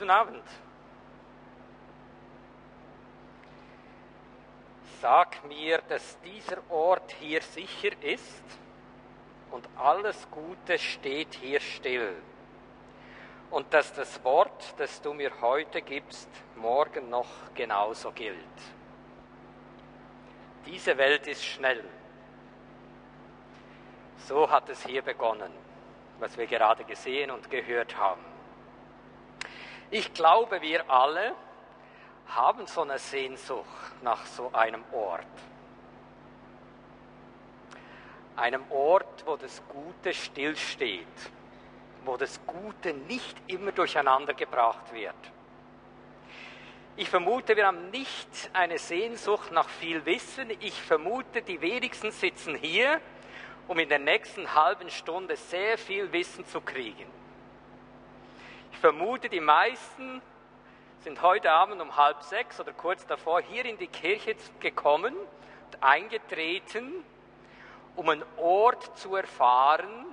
Guten Abend. Sag mir, dass dieser Ort hier sicher ist und alles Gute steht hier still. Und dass das Wort, das du mir heute gibst, morgen noch genauso gilt. Diese Welt ist schnell. So hat es hier begonnen, was wir gerade gesehen und gehört haben. Ich glaube, wir alle haben so eine Sehnsucht nach so einem Ort. Einem Ort, wo das Gute stillsteht, wo das Gute nicht immer durcheinander gebracht wird. Ich vermute, wir haben nicht eine Sehnsucht nach viel Wissen. Ich vermute, die wenigsten sitzen hier, um in der nächsten halben Stunde sehr viel Wissen zu kriegen. Ich vermute, die meisten sind heute Abend um halb sechs oder kurz davor hier in die Kirche gekommen und eingetreten, um einen Ort zu erfahren,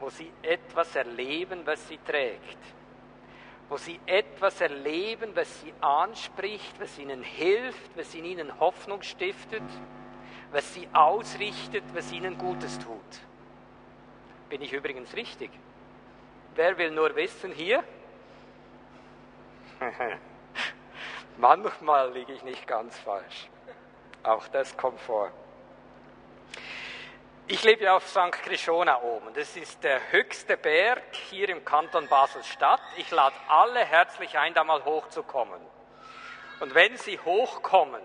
wo sie etwas erleben, was sie trägt, wo sie etwas erleben, was sie anspricht, was ihnen hilft, was in ihnen Hoffnung stiftet, was sie ausrichtet, was ihnen Gutes tut. Bin ich übrigens richtig? Wer will nur wissen hier? Manchmal liege ich nicht ganz falsch. Auch das kommt vor. Ich lebe auf St. Krishona oben. Das ist der höchste Berg hier im Kanton Basel-Stadt. Ich lade alle herzlich ein, da mal hochzukommen. Und wenn Sie hochkommen,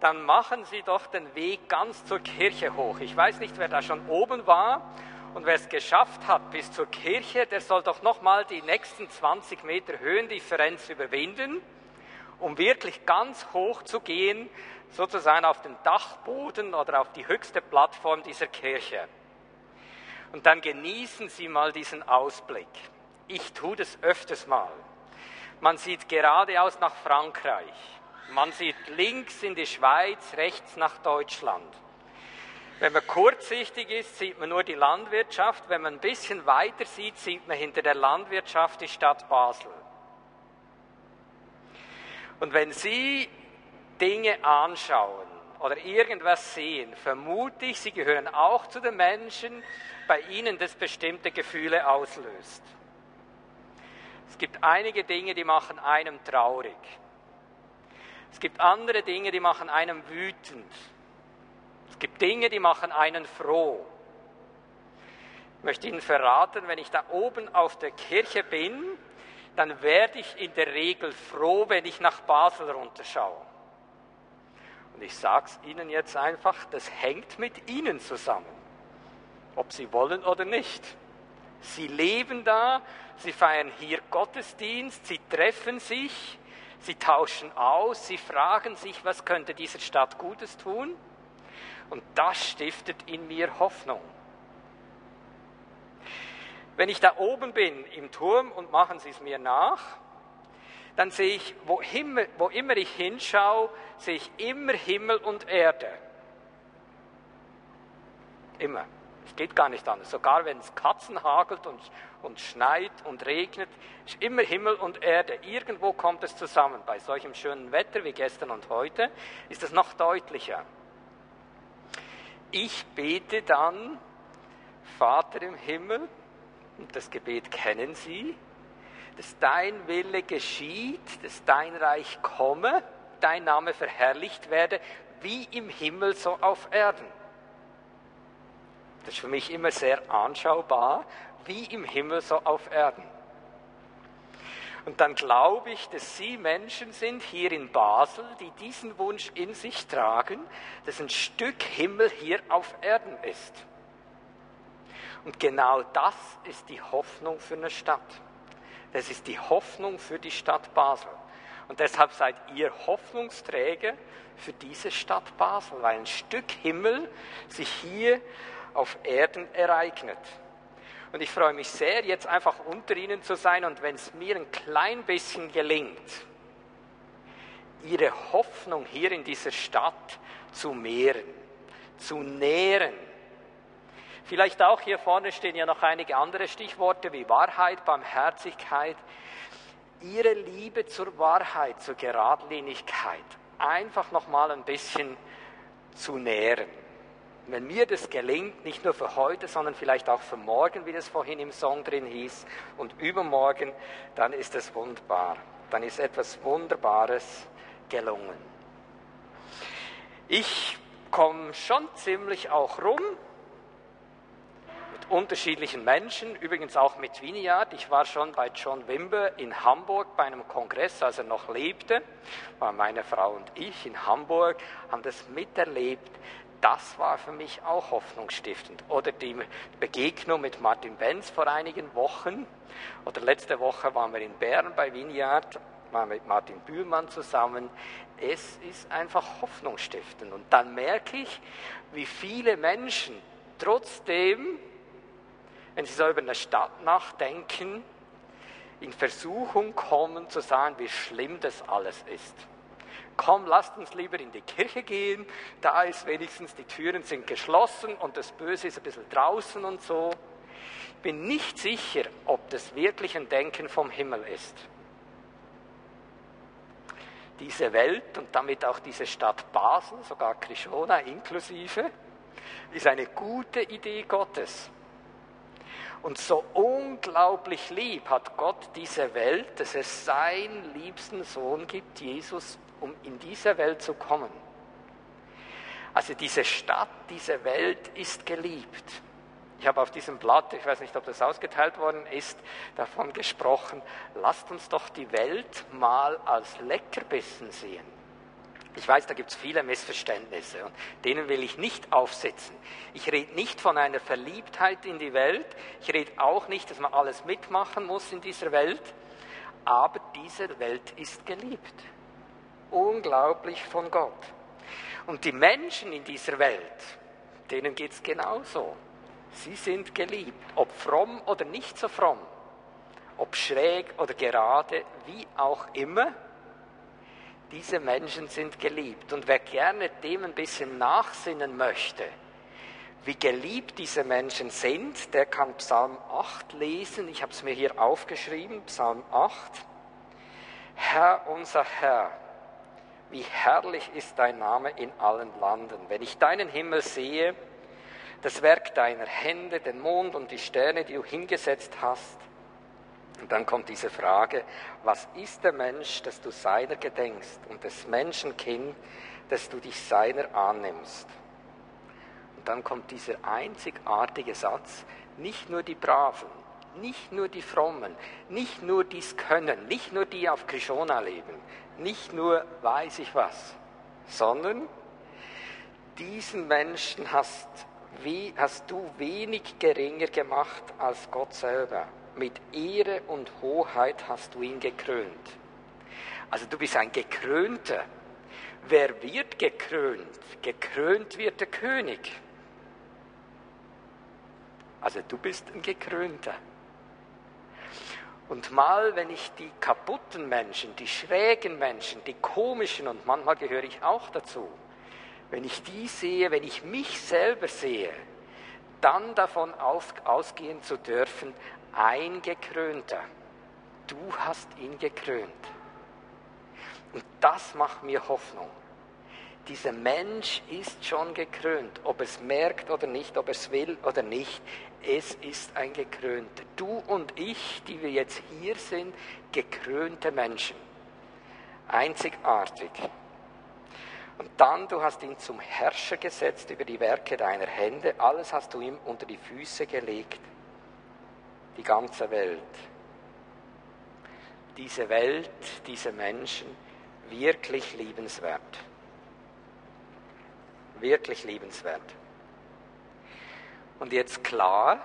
dann machen Sie doch den Weg ganz zur Kirche hoch. Ich weiß nicht, wer da schon oben war und wer es geschafft hat bis zur Kirche, der soll doch nochmal die nächsten 20 Meter Höhendifferenz überwinden, um wirklich ganz hoch zu gehen, sozusagen auf den Dachboden oder auf die höchste Plattform dieser Kirche. Und dann genießen Sie mal diesen Ausblick. Ich tue das öfters mal. Man sieht geradeaus nach Frankreich. Man sieht links in die Schweiz, rechts nach Deutschland. Wenn man kurzsichtig ist, sieht man nur die Landwirtschaft. Wenn man ein bisschen weiter sieht, sieht man hinter der Landwirtschaft die Stadt Basel. Und wenn Sie Dinge anschauen oder irgendwas sehen, vermute ich, Sie gehören auch zu den Menschen, bei ihnen das bestimmte Gefühle auslöst. Es gibt einige Dinge, die machen einem traurig. Es gibt andere Dinge, die machen einem wütend. Gibt Dinge, die machen einen froh. Ich möchte Ihnen verraten, wenn ich da oben auf der Kirche bin, dann werde ich in der Regel froh, wenn ich nach Basel runterschaue. Und ich sage es Ihnen jetzt einfach, das hängt mit Ihnen zusammen, ob Sie wollen oder nicht. Sie leben da, Sie feiern hier Gottesdienst, Sie treffen sich, Sie tauschen aus, Sie fragen sich, was könnte dieser Stadt Gutes tun? Und das stiftet in mir Hoffnung. Wenn ich da oben bin im Turm und machen Sie es mir nach, dann sehe ich, wo, Himmel, wo immer ich hinschaue, sehe ich immer Himmel und Erde. Immer. Es geht gar nicht anders. Sogar wenn es Katzen hagelt und, und schneit und regnet, ist immer Himmel und Erde. Irgendwo kommt es zusammen. Bei solchem schönen Wetter wie gestern und heute ist es noch deutlicher. Ich bete dann, Vater im Himmel, und das Gebet kennen Sie, dass dein Wille geschieht, dass dein Reich komme, dein Name verherrlicht werde, wie im Himmel so auf Erden. Das ist für mich immer sehr anschaubar, wie im Himmel so auf Erden. Und dann glaube ich, dass Sie Menschen sind hier in Basel, die diesen Wunsch in sich tragen, dass ein Stück Himmel hier auf Erden ist. Und genau das ist die Hoffnung für eine Stadt. Das ist die Hoffnung für die Stadt Basel. Und deshalb seid ihr Hoffnungsträger für diese Stadt Basel, weil ein Stück Himmel sich hier auf Erden ereignet. Und ich freue mich sehr, jetzt einfach unter Ihnen zu sein und wenn es mir ein klein bisschen gelingt, Ihre Hoffnung hier in dieser Stadt zu mehren, zu nähren, Vielleicht auch hier vorne stehen ja noch einige andere Stichworte wie Wahrheit, Barmherzigkeit. Ihre Liebe zur Wahrheit, zur Geradlinigkeit einfach noch mal ein bisschen zu nähren. Wenn mir das gelingt, nicht nur für heute, sondern vielleicht auch für morgen, wie das vorhin im Song drin hieß, und übermorgen, dann ist es wunderbar. Dann ist etwas Wunderbares gelungen. Ich komme schon ziemlich auch rum mit unterschiedlichen Menschen, übrigens auch mit Vineyard. Ich war schon bei John Wimber in Hamburg bei einem Kongress, als er noch lebte, war meine Frau und ich in Hamburg, haben das miterlebt. Das war für mich auch hoffnungsstiftend. Oder die Begegnung mit Martin Benz vor einigen Wochen. Oder letzte Woche waren wir in Bern bei Vineyard mal mit Martin Bühlmann zusammen. Es ist einfach hoffnungsstiftend. Und dann merke ich, wie viele Menschen trotzdem, wenn sie so über eine Stadt nachdenken, in Versuchung kommen zu sagen, wie schlimm das alles ist. Komm, lasst uns lieber in die Kirche gehen, da ist wenigstens die Türen sind geschlossen und das Böse ist ein bisschen draußen und so. Ich bin nicht sicher, ob das wirklich ein Denken vom Himmel ist diese Welt und damit auch diese Stadt Basel, sogar Krishona inklusive, ist eine gute Idee Gottes. Und so unglaublich lieb hat Gott diese Welt, dass es seinen liebsten Sohn gibt, Jesus, um in diese Welt zu kommen. Also diese Stadt, diese Welt ist geliebt. Ich habe auf diesem Blatt, ich weiß nicht, ob das ausgeteilt worden ist, davon gesprochen, lasst uns doch die Welt mal als Leckerbissen sehen. Ich weiß, da gibt es viele Missverständnisse und denen will ich nicht aufsitzen. Ich rede nicht von einer Verliebtheit in die Welt, ich rede auch nicht, dass man alles mitmachen muss in dieser Welt, aber diese Welt ist geliebt. Unglaublich von Gott. Und die Menschen in dieser Welt, denen geht es genauso. Sie sind geliebt, ob fromm oder nicht so fromm, ob schräg oder gerade, wie auch immer. Diese Menschen sind geliebt. Und wer gerne dem ein bisschen nachsinnen möchte, wie geliebt diese Menschen sind, der kann Psalm 8 lesen. Ich habe es mir hier aufgeschrieben, Psalm 8. Herr unser Herr, wie herrlich ist dein Name in allen Landen. Wenn ich deinen Himmel sehe, das Werk deiner Hände, den Mond und die Sterne, die du hingesetzt hast. Und dann kommt diese Frage, was ist der Mensch, dass du seiner gedenkst und des Menschenkind, dass du dich seiner annimmst? Und dann kommt dieser einzigartige Satz, nicht nur die Braven, nicht nur die Frommen, nicht nur dies können, nicht nur die auf Krishona leben, nicht nur weiß ich was, sondern diesen Menschen hast wie hast du wenig geringer gemacht als Gott selber. Mit Ehre und Hoheit hast du ihn gekrönt. Also du bist ein Gekrönter. Wer wird gekrönt? Gekrönt wird der König. Also du bist ein Gekrönter. Und mal, wenn ich die kaputten Menschen, die schrägen Menschen, die komischen, und manchmal gehöre ich auch dazu, wenn ich die sehe, wenn ich mich selber sehe, dann davon ausgehen zu dürfen, ein Gekrönter. Du hast ihn gekrönt. Und das macht mir Hoffnung. Dieser Mensch ist schon gekrönt, ob es merkt oder nicht, ob es will oder nicht. Es ist ein Gekrönter. Du und ich, die wir jetzt hier sind, gekrönte Menschen. Einzigartig. Und dann, du hast ihn zum Herrscher gesetzt über die Werke deiner Hände, alles hast du ihm unter die Füße gelegt, die ganze Welt. Diese Welt, diese Menschen, wirklich liebenswert. Wirklich liebenswert. Und jetzt klar,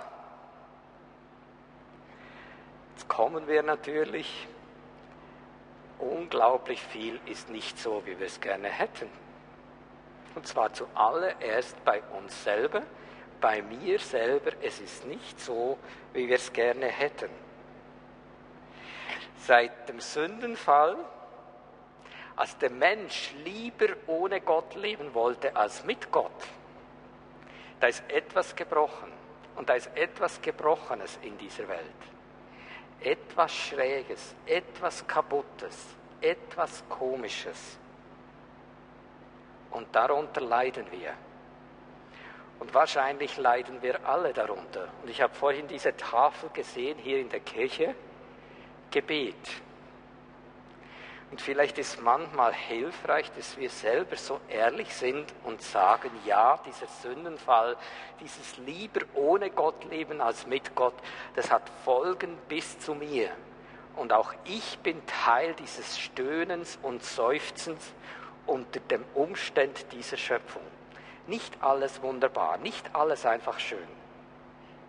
jetzt kommen wir natürlich, unglaublich viel ist nicht so, wie wir es gerne hätten. Und zwar zuallererst bei uns selber, bei mir selber. Es ist nicht so, wie wir es gerne hätten. Seit dem Sündenfall, als der Mensch lieber ohne Gott leben wollte als mit Gott, da ist etwas gebrochen. Und da ist etwas Gebrochenes in dieser Welt. Etwas Schräges, etwas Kaputtes, etwas Komisches. Und darunter leiden wir. Und wahrscheinlich leiden wir alle darunter. Und ich habe vorhin diese Tafel gesehen hier in der Kirche. Gebet. Und vielleicht ist manchmal hilfreich, dass wir selber so ehrlich sind und sagen, ja, dieser Sündenfall, dieses lieber ohne Gott leben als mit Gott, das hat Folgen bis zu mir. Und auch ich bin Teil dieses Stöhnens und Seufzens unter dem Umstand dieser Schöpfung. Nicht alles wunderbar, nicht alles einfach schön.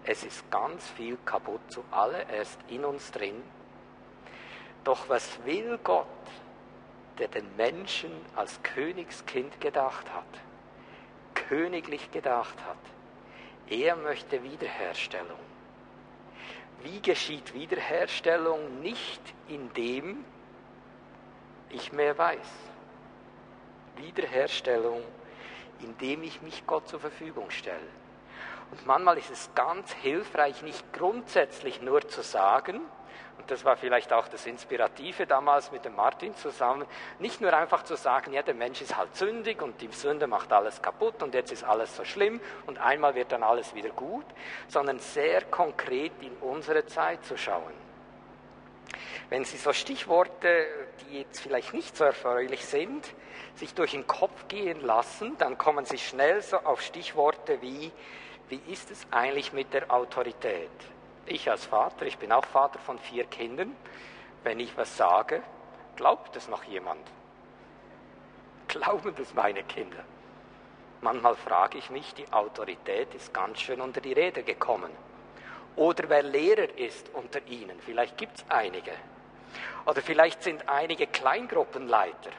Es ist ganz viel kaputt, zuallererst in uns drin. Doch was will Gott, der den Menschen als Königskind gedacht hat, königlich gedacht hat? Er möchte Wiederherstellung. Wie geschieht Wiederherstellung? Nicht indem ich mehr weiß. Wiederherstellung indem ich mich Gott zur Verfügung stelle. Und manchmal ist es ganz hilfreich, nicht grundsätzlich nur zu sagen, und das war vielleicht auch das Inspirative damals mit dem Martin zusammen, nicht nur einfach zu sagen, ja, der Mensch ist halt sündig und die Sünde macht alles kaputt und jetzt ist alles so schlimm und einmal wird dann alles wieder gut, sondern sehr konkret in unsere Zeit zu schauen. Wenn Sie so Stichworte, die jetzt vielleicht nicht so erfreulich sind, sich durch den Kopf gehen lassen, dann kommen Sie schnell so auf Stichworte wie, wie ist es eigentlich mit der Autorität? Ich als Vater, ich bin auch Vater von vier Kindern, wenn ich was sage, glaubt es noch jemand? Glauben das meine Kinder? Manchmal frage ich mich, die Autorität ist ganz schön unter die Räder gekommen. Oder wer Lehrer ist unter Ihnen, vielleicht gibt es einige. Oder vielleicht sind einige Kleingruppenleiter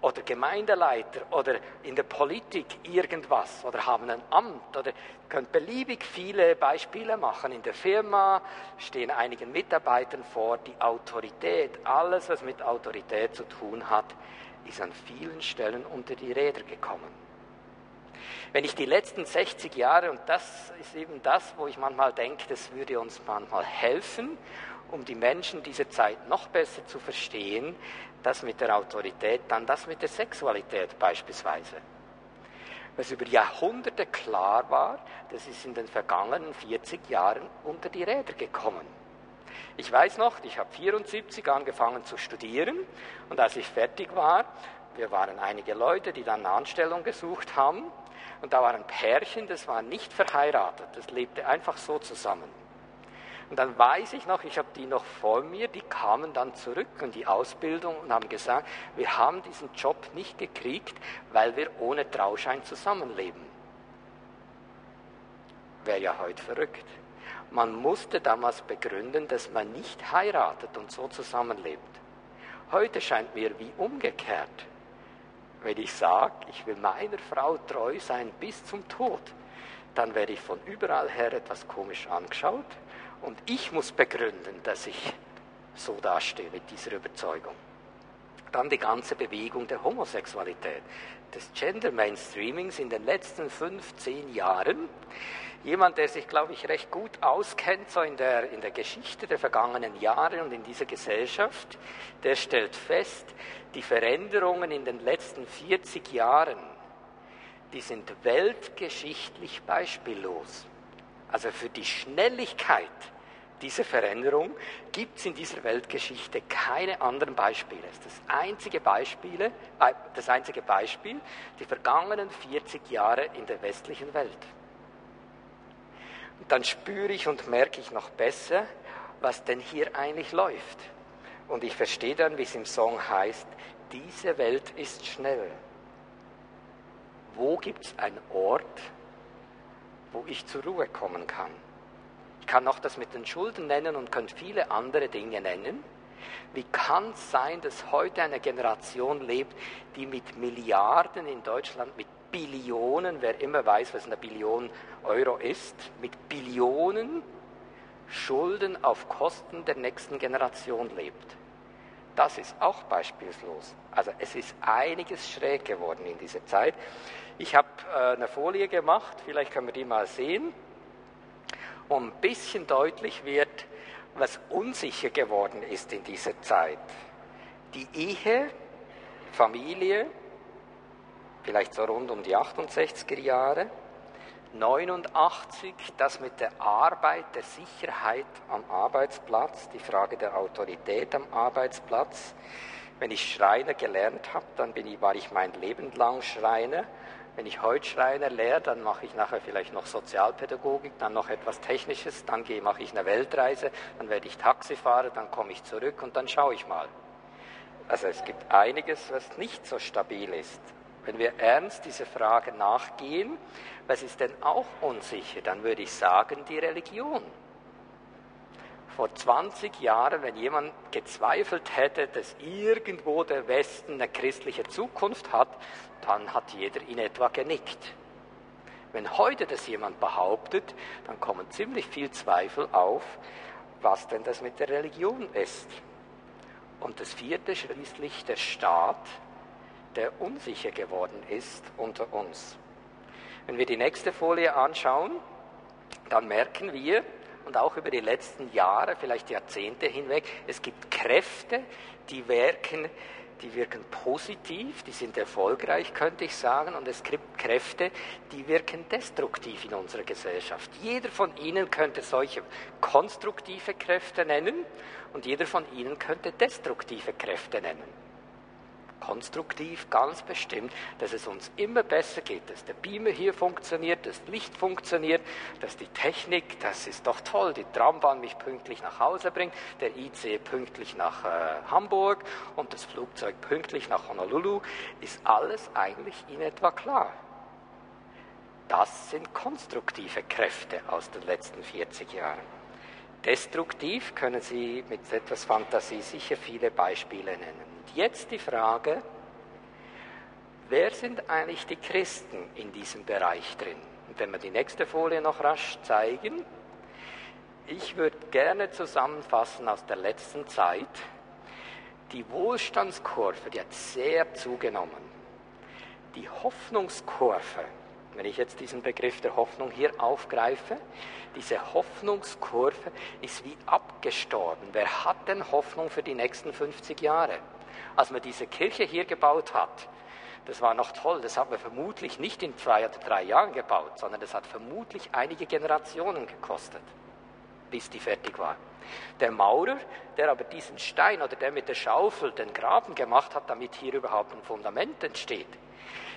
oder Gemeindeleiter oder in der Politik irgendwas oder haben ein Amt oder könnt beliebig viele Beispiele machen. In der Firma stehen einigen Mitarbeitern vor, die Autorität, alles was mit Autorität zu tun hat, ist an vielen Stellen unter die Räder gekommen. Wenn ich die letzten 60 Jahre, und das ist eben das, wo ich manchmal denke, das würde uns manchmal helfen, um die Menschen dieser Zeit noch besser zu verstehen, das mit der Autorität, dann das mit der Sexualität beispielsweise. Was über Jahrhunderte klar war, das ist in den vergangenen 40 Jahren unter die Räder gekommen. Ich weiß noch, ich habe 74 angefangen zu studieren und als ich fertig war, wir waren einige Leute, die dann eine Anstellung gesucht haben und da war ein Pärchen, das war nicht verheiratet, das lebte einfach so zusammen. Und dann weiß ich noch, ich habe die noch vor mir, die kamen dann zurück in die Ausbildung und haben gesagt, wir haben diesen Job nicht gekriegt, weil wir ohne Trauschein zusammenleben. Wäre ja heute verrückt. Man musste damals begründen, dass man nicht heiratet und so zusammenlebt. Heute scheint mir wie umgekehrt. Wenn ich sage, ich will meiner Frau treu sein bis zum Tod, dann werde ich von überall her etwas komisch angeschaut und ich muss begründen, dass ich so dastehe mit dieser Überzeugung. Dann die ganze Bewegung der Homosexualität, des Gender Mainstreamings in den letzten 15 Jahren. Jemand, der sich, glaube ich, recht gut auskennt, so in der, in der Geschichte der vergangenen Jahre und in dieser Gesellschaft, der stellt fest, die Veränderungen in den letzten 40 Jahren, die sind weltgeschichtlich beispiellos. Also für die Schnelligkeit dieser Veränderung gibt es in dieser Weltgeschichte keine anderen Beispiele. Ist das einzige, Beispiele, äh, das einzige Beispiel die vergangenen 40 Jahre in der westlichen Welt. Und dann spüre ich und merke ich noch besser, was denn hier eigentlich läuft. Und ich verstehe dann, wie es im Song heißt, diese Welt ist schnell. Wo gibt es einen Ort, wo ich zur Ruhe kommen kann. Ich kann noch das mit den Schulden nennen und könnte viele andere Dinge nennen. Wie kann es sein, dass heute eine Generation lebt, die mit Milliarden in Deutschland, mit Billionen, wer immer weiß, was eine Billion Euro ist, mit Billionen Schulden auf Kosten der nächsten Generation lebt? Das ist auch beispielslos. Also es ist einiges schräg geworden in dieser Zeit. Ich habe äh, eine Folie gemacht, vielleicht können wir die mal sehen. wo ein bisschen deutlich wird, was unsicher geworden ist in dieser Zeit. Die Ehe, Familie, vielleicht so rund um die 68er Jahre, 89 das mit der Arbeit, der Sicherheit am Arbeitsplatz, die Frage der Autorität am Arbeitsplatz. Wenn ich Schreiner gelernt habe, dann ich, war ich mein Leben lang Schreiner. Wenn ich heute Schreiner lehre, dann mache ich nachher vielleicht noch Sozialpädagogik, dann noch etwas Technisches, dann mache ich eine Weltreise, dann werde ich Taxifahrer, dann komme ich zurück und dann schaue ich mal. Also es gibt einiges, was nicht so stabil ist. Wenn wir ernst diese Frage nachgehen, was ist denn auch unsicher, dann würde ich sagen, die Religion. Vor 20 Jahren, wenn jemand gezweifelt hätte, dass irgendwo der Westen eine christliche Zukunft hat, dann hat jeder in etwa genickt. Wenn heute das jemand behauptet, dann kommen ziemlich viel Zweifel auf, was denn das mit der Religion ist. Und das vierte schließlich der Staat, der unsicher geworden ist unter uns. Wenn wir die nächste Folie anschauen, dann merken wir, und auch über die letzten Jahre, vielleicht Jahrzehnte hinweg, es gibt Kräfte, die wirken, die wirken positiv, die sind erfolgreich, könnte ich sagen, und es gibt Kräfte, die wirken destruktiv in unserer Gesellschaft. Jeder von Ihnen könnte solche konstruktive Kräfte nennen und jeder von Ihnen könnte destruktive Kräfte nennen konstruktiv, ganz bestimmt, dass es uns immer besser geht, dass der Beamer hier funktioniert, dass das Licht funktioniert, dass die Technik, das ist doch toll, die Trambahn mich pünktlich nach Hause bringt, der IC pünktlich nach äh, Hamburg und das Flugzeug pünktlich nach Honolulu, ist alles eigentlich in etwa klar. Das sind konstruktive Kräfte aus den letzten 40 Jahren. Destruktiv können Sie mit etwas Fantasie sicher viele Beispiele nennen jetzt die Frage, wer sind eigentlich die Christen in diesem Bereich drin? Und wenn wir die nächste Folie noch rasch zeigen, ich würde gerne zusammenfassen aus der letzten Zeit, die Wohlstandskurve, die hat sehr zugenommen. Die Hoffnungskurve, wenn ich jetzt diesen Begriff der Hoffnung hier aufgreife, diese Hoffnungskurve ist wie abgestorben. Wer hat denn Hoffnung für die nächsten 50 Jahre? Als man diese Kirche hier gebaut hat, das war noch toll, das hat man vermutlich nicht in zwei oder drei Jahren gebaut, sondern das hat vermutlich einige Generationen gekostet, bis die fertig war. Der Maurer, der aber diesen Stein oder der mit der Schaufel den Graben gemacht hat, damit hier überhaupt ein Fundament entsteht,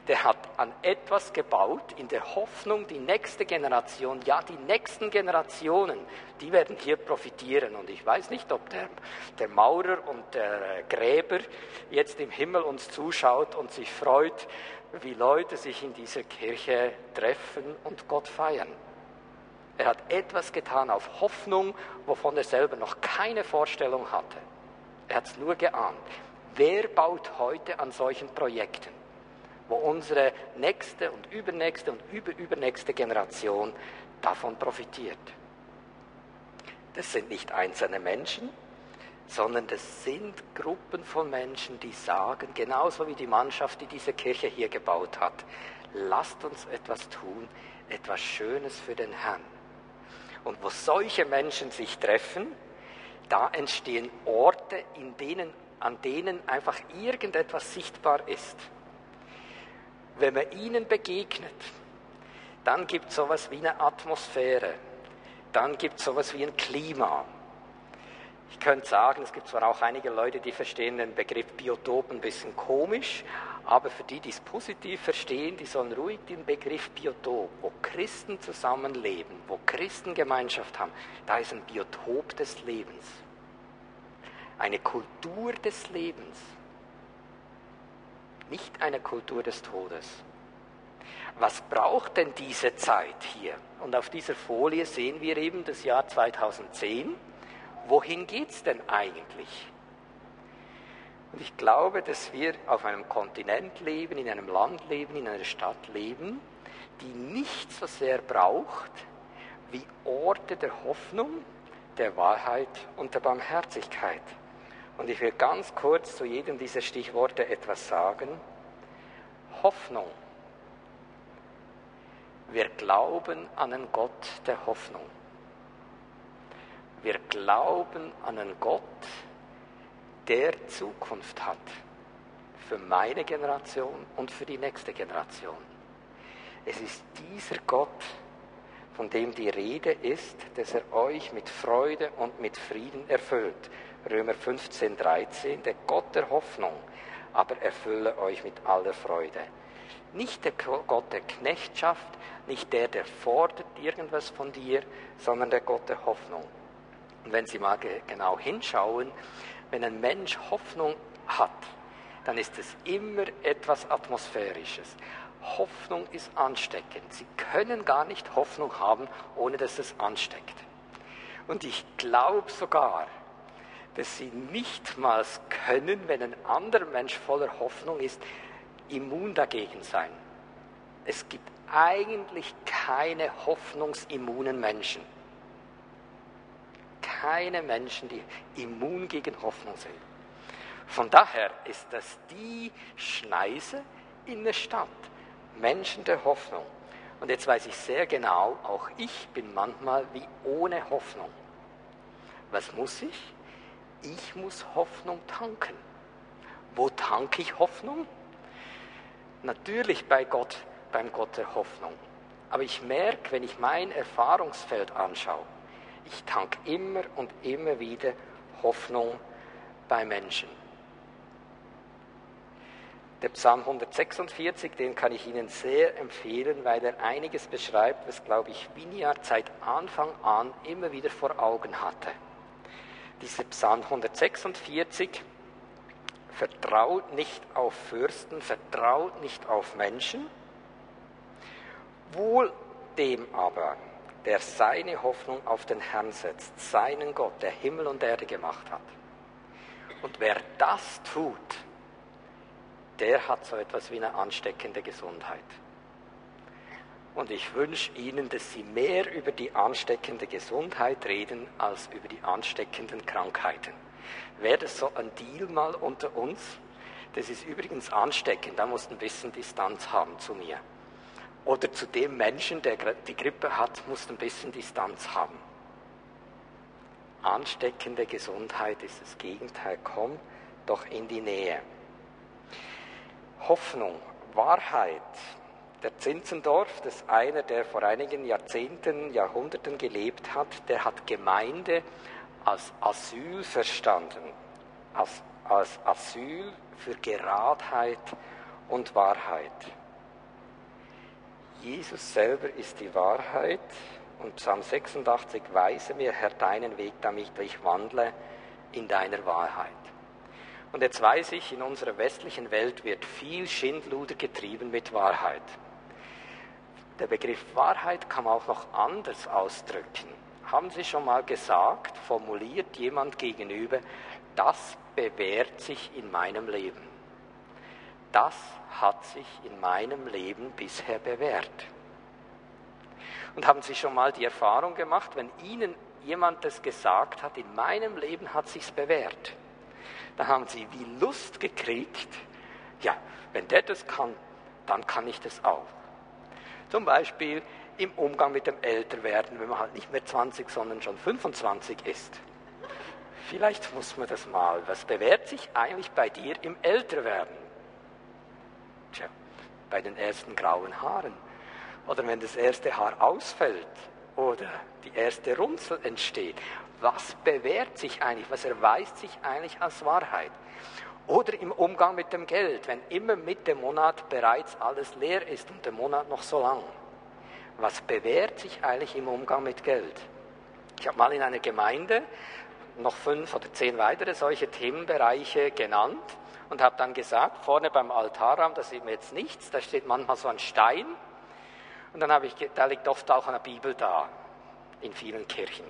der hat an etwas gebaut in der Hoffnung, die nächste Generation, ja die nächsten Generationen, die werden hier profitieren. Und ich weiß nicht, ob der, der Maurer und der Gräber jetzt im Himmel uns zuschaut und sich freut, wie Leute sich in dieser Kirche treffen und Gott feiern. Er hat etwas getan auf Hoffnung, wovon er selber noch keine Vorstellung hatte. Er hat es nur geahnt. Wer baut heute an solchen Projekten? Wo unsere nächste und übernächste und überübernächste Generation davon profitiert. Das sind nicht einzelne Menschen, sondern das sind Gruppen von Menschen, die sagen, genauso wie die Mannschaft, die diese Kirche hier gebaut hat, lasst uns etwas tun, etwas Schönes für den Herrn. Und wo solche Menschen sich treffen, da entstehen Orte, in denen, an denen einfach irgendetwas sichtbar ist. Wenn man ihnen begegnet, dann gibt es sowas wie eine Atmosphäre, dann gibt es sowas wie ein Klima. Ich könnte sagen, es gibt zwar auch einige Leute, die verstehen den Begriff Biotop ein bisschen komisch, aber für die, die es positiv verstehen, die sollen ruhig den Begriff Biotop, wo Christen zusammenleben, wo Christen Gemeinschaft haben, da ist ein Biotop des Lebens. Eine Kultur des Lebens nicht eine Kultur des Todes. Was braucht denn diese Zeit hier? Und auf dieser Folie sehen wir eben das Jahr 2010. Wohin geht es denn eigentlich? Und ich glaube, dass wir auf einem Kontinent leben, in einem Land leben, in einer Stadt leben, die nicht so sehr braucht wie Orte der Hoffnung, der Wahrheit und der Barmherzigkeit. Und ich will ganz kurz zu jedem dieser Stichworte etwas sagen. Hoffnung. Wir glauben an einen Gott der Hoffnung. Wir glauben an einen Gott, der Zukunft hat für meine Generation und für die nächste Generation. Es ist dieser Gott, von dem die Rede ist, dass er euch mit Freude und mit Frieden erfüllt. Römer 15, 13, der Gott der Hoffnung, aber erfülle euch mit aller Freude. Nicht der Gott der Knechtschaft, nicht der, der fordert irgendwas von dir, sondern der Gott der Hoffnung. Und wenn Sie mal genau hinschauen, wenn ein Mensch Hoffnung hat, dann ist es immer etwas Atmosphärisches. Hoffnung ist ansteckend. Sie können gar nicht Hoffnung haben, ohne dass es ansteckt. Und ich glaube sogar, dass sie nicht mal können, wenn ein anderer Mensch voller Hoffnung ist, immun dagegen sein. Es gibt eigentlich keine hoffnungsimmunen Menschen. Keine Menschen, die immun gegen Hoffnung sind. Von daher ist das die Schneise in der Stadt. Menschen der Hoffnung. Und jetzt weiß ich sehr genau, auch ich bin manchmal wie ohne Hoffnung. Was muss ich? Ich muss Hoffnung tanken. Wo tanke ich Hoffnung? Natürlich bei Gott, beim Gott der Hoffnung. Aber ich merke, wenn ich mein Erfahrungsfeld anschaue, ich tanke immer und immer wieder Hoffnung bei Menschen. Der Psalm 146, den kann ich Ihnen sehr empfehlen, weil er einiges beschreibt, was, glaube ich, Vineyard seit Anfang an immer wieder vor Augen hatte. Dieser Psalm 146 vertraut nicht auf Fürsten, vertraut nicht auf Menschen, wohl dem aber, der seine Hoffnung auf den Herrn setzt, seinen Gott, der Himmel und Erde gemacht hat. Und wer das tut, der hat so etwas wie eine ansteckende Gesundheit. Und ich wünsche Ihnen, dass Sie mehr über die ansteckende Gesundheit reden als über die ansteckenden Krankheiten. Wäre das so ein Deal mal unter uns? Das ist übrigens ansteckend, da muss ein bisschen Distanz haben zu mir. Oder zu dem Menschen, der die Grippe hat, muss ein bisschen Distanz haben. Ansteckende Gesundheit ist das Gegenteil. Komm doch in die Nähe. Hoffnung, Wahrheit. Der Zinzendorf, das ist einer, der vor einigen Jahrzehnten, Jahrhunderten gelebt hat, der hat Gemeinde als Asyl verstanden, als, als Asyl für Geradheit und Wahrheit. Jesus selber ist die Wahrheit und Psalm 86, weise mir, Herr, deinen Weg, damit ich wandle in deiner Wahrheit. Und jetzt weiß ich, in unserer westlichen Welt wird viel Schindluder getrieben mit Wahrheit. Der Begriff Wahrheit kann man auch noch anders ausdrücken. Haben Sie schon mal gesagt, formuliert jemand gegenüber, das bewährt sich in meinem Leben. Das hat sich in meinem Leben bisher bewährt. Und haben Sie schon mal die Erfahrung gemacht, wenn Ihnen jemand das gesagt hat, in meinem Leben hat sich's bewährt da haben sie wie Lust gekriegt, ja, wenn der das kann, dann kann ich das auch. Zum Beispiel im Umgang mit dem Älterwerden, wenn man halt nicht mehr 20, sondern schon 25 ist. Vielleicht muss man das mal. Was bewährt sich eigentlich bei dir im Älterwerden? Tja, bei den ersten grauen Haaren. Oder wenn das erste Haar ausfällt oder die erste Runzel entsteht was bewährt sich eigentlich, was erweist sich eigentlich als Wahrheit. Oder im Umgang mit dem Geld, wenn immer mit dem Monat bereits alles leer ist und der Monat noch so lang. Was bewährt sich eigentlich im Umgang mit Geld? Ich habe mal in einer Gemeinde noch fünf oder zehn weitere solche Themenbereiche genannt und habe dann gesagt, vorne beim Altarraum, da sieht man jetzt nichts, da steht manchmal so ein Stein und dann habe ich, da liegt oft auch eine Bibel da, in vielen Kirchen.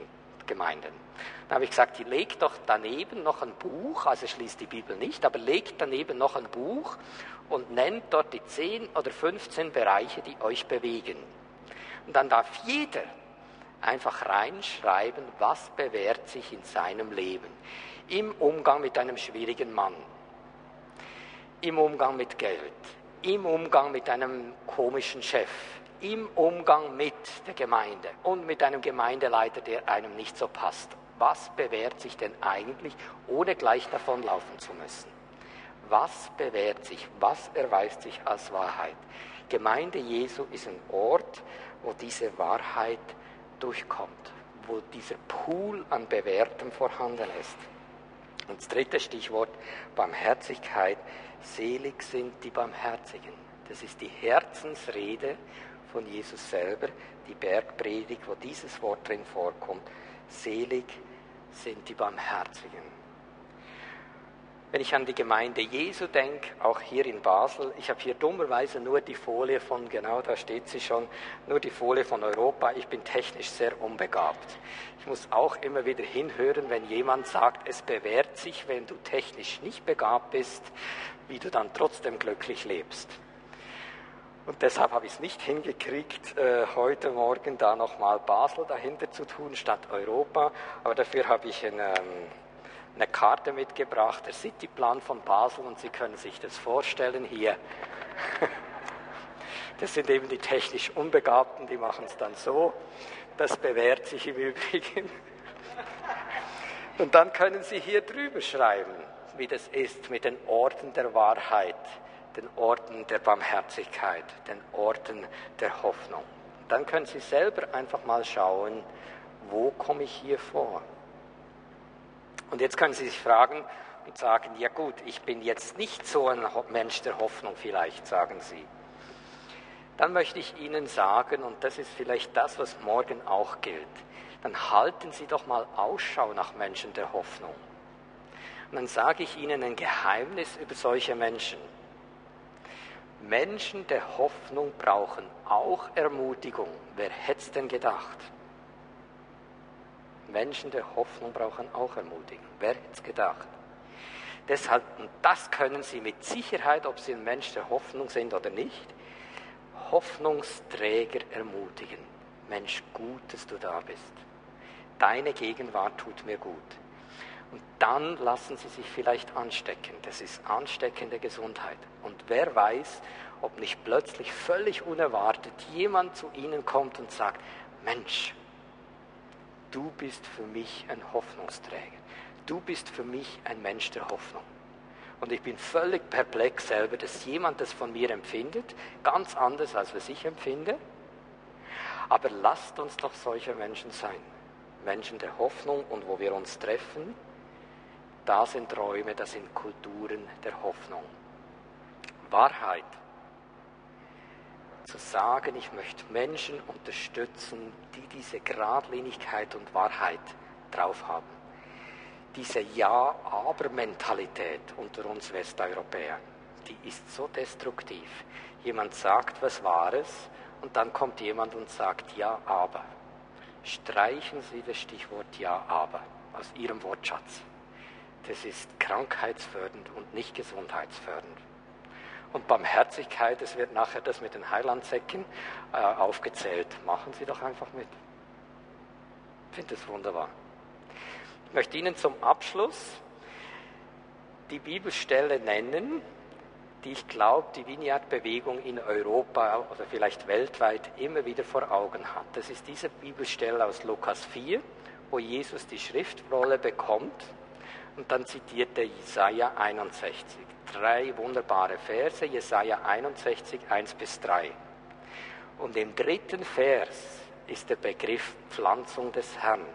Gemeinden. Da habe ich gesagt, legt doch daneben noch ein Buch, also schließt die Bibel nicht, aber legt daneben noch ein Buch und nennt dort die 10 oder 15 Bereiche, die euch bewegen. Und dann darf jeder einfach reinschreiben, was bewährt sich in seinem Leben. Im Umgang mit einem schwierigen Mann, im Umgang mit Geld, im Umgang mit einem komischen Chef, im Umgang mit der Gemeinde und mit einem Gemeindeleiter, der einem nicht so passt. Was bewährt sich denn eigentlich, ohne gleich davonlaufen zu müssen? Was bewährt sich? Was erweist sich als Wahrheit? Gemeinde Jesu ist ein Ort, wo diese Wahrheit durchkommt, wo dieser Pool an Bewährtem vorhanden ist. Und das dritte Stichwort, Barmherzigkeit. Selig sind die Barmherzigen. Das ist die Herzensrede von Jesus selber, die Bergpredigt, wo dieses Wort drin vorkommt. Selig sind die Barmherzigen. Wenn ich an die Gemeinde Jesu denke, auch hier in Basel, ich habe hier dummerweise nur die Folie von, genau da steht sie schon, nur die Folie von Europa. Ich bin technisch sehr unbegabt. Ich muss auch immer wieder hinhören, wenn jemand sagt, es bewährt sich, wenn du technisch nicht begabt bist, wie du dann trotzdem glücklich lebst. Und deshalb habe ich es nicht hingekriegt, äh, heute Morgen da nochmal Basel dahinter zu tun statt Europa. Aber dafür habe ich ein, ähm, eine Karte mitgebracht, der Cityplan von Basel und Sie können sich das vorstellen hier. Das sind eben die technisch Unbegabten, die machen es dann so. Das bewährt sich im Übrigen. Und dann können Sie hier drüber schreiben, wie das ist mit den Orten der Wahrheit, den Orten der Barmherzigkeit, den Orten der Hoffnung. Dann können Sie selber einfach mal schauen, wo komme ich hier vor? Und jetzt können Sie sich fragen und sagen, ja gut, ich bin jetzt nicht so ein Mensch der Hoffnung vielleicht, sagen Sie. Dann möchte ich Ihnen sagen, und das ist vielleicht das, was morgen auch gilt, dann halten Sie doch mal Ausschau nach Menschen der Hoffnung. Und dann sage ich Ihnen ein Geheimnis über solche Menschen. Menschen der Hoffnung brauchen auch Ermutigung. Wer hätte es denn gedacht? Menschen der Hoffnung brauchen auch Ermutigung. Wer hätte es gedacht? Deshalb, und das können Sie mit Sicherheit, ob Sie ein Mensch der Hoffnung sind oder nicht, Hoffnungsträger ermutigen. Mensch, gut, dass du da bist. Deine Gegenwart tut mir gut. Und dann lassen Sie sich vielleicht anstecken. Das ist ansteckende Gesundheit. Und wer weiß, ob nicht plötzlich völlig unerwartet jemand zu Ihnen kommt und sagt, Mensch, du bist für mich ein Hoffnungsträger. Du bist für mich ein Mensch der Hoffnung. Und ich bin völlig perplex selber, dass jemand das von mir empfindet, ganz anders als was ich empfinde. Aber lasst uns doch solche Menschen sein. Menschen der Hoffnung und wo wir uns treffen, da sind Räume, da sind Kulturen der Hoffnung. Wahrheit zu sagen, ich möchte Menschen unterstützen, die diese Gradlinigkeit und Wahrheit drauf haben. Diese Ja-Aber-Mentalität unter uns Westeuropäern, die ist so destruktiv. Jemand sagt was Wahres und dann kommt jemand und sagt Ja, aber. Streichen Sie das Stichwort Ja, aber aus Ihrem Wortschatz. Das ist krankheitsfördernd und nicht gesundheitsfördernd. Und Barmherzigkeit, es wird nachher das mit den Heilandsäcken äh, aufgezählt. Machen Sie doch einfach mit. Ich finde das wunderbar. Ich möchte Ihnen zum Abschluss die Bibelstelle nennen, die ich glaube, die Vineyard-Bewegung in Europa oder vielleicht weltweit immer wieder vor Augen hat. Das ist diese Bibelstelle aus Lukas 4, wo Jesus die Schriftrolle bekommt und dann zitiert er Jesaja 61 drei wunderbare Verse, Jesaja 61, 1 bis 3. Und im dritten Vers ist der Begriff Pflanzung des Herrn.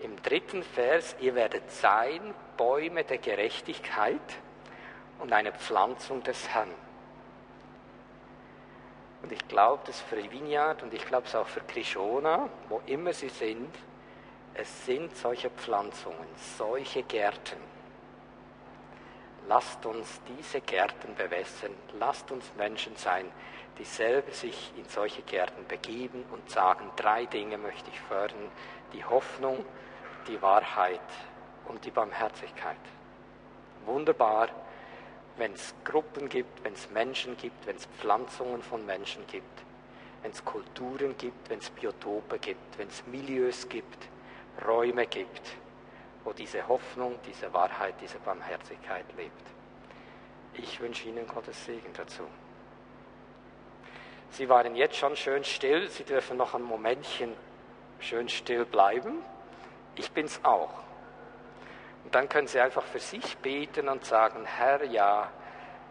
Im dritten Vers, ihr werdet sein Bäume der Gerechtigkeit und eine Pflanzung des Herrn. Und ich glaube, dass für Vineyard und ich glaube es auch für Krishona, wo immer sie sind, es sind solche Pflanzungen, solche Gärten Lasst uns diese Gärten bewässern. Lasst uns Menschen sein, die selber sich in solche Gärten begeben und sagen, drei Dinge möchte ich fördern. Die Hoffnung, die Wahrheit und die Barmherzigkeit. Wunderbar, wenn es Gruppen gibt, wenn es Menschen gibt, wenn es Pflanzungen von Menschen gibt, wenn es Kulturen gibt, wenn es Biotope gibt, wenn es Milieus gibt, Räume gibt wo diese Hoffnung, diese Wahrheit, diese Barmherzigkeit lebt. Ich wünsche Ihnen Gottes Segen dazu. Sie waren jetzt schon schön still, Sie dürfen noch ein Momentchen schön still bleiben. Ich bin's auch. Und dann können Sie einfach für sich beten und sagen, Herr, ja,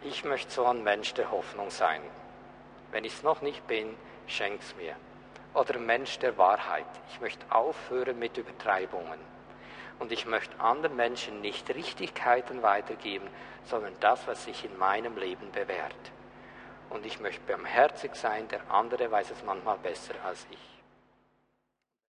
ich möchte so ein Mensch der Hoffnung sein. Wenn ich es noch nicht bin, schenk's mir. Oder Mensch der Wahrheit. Ich möchte aufhören mit Übertreibungen. Und ich möchte anderen Menschen nicht Richtigkeiten weitergeben, sondern das, was sich in meinem Leben bewährt. Und ich möchte barmherzig sein, der andere weiß es manchmal besser als ich.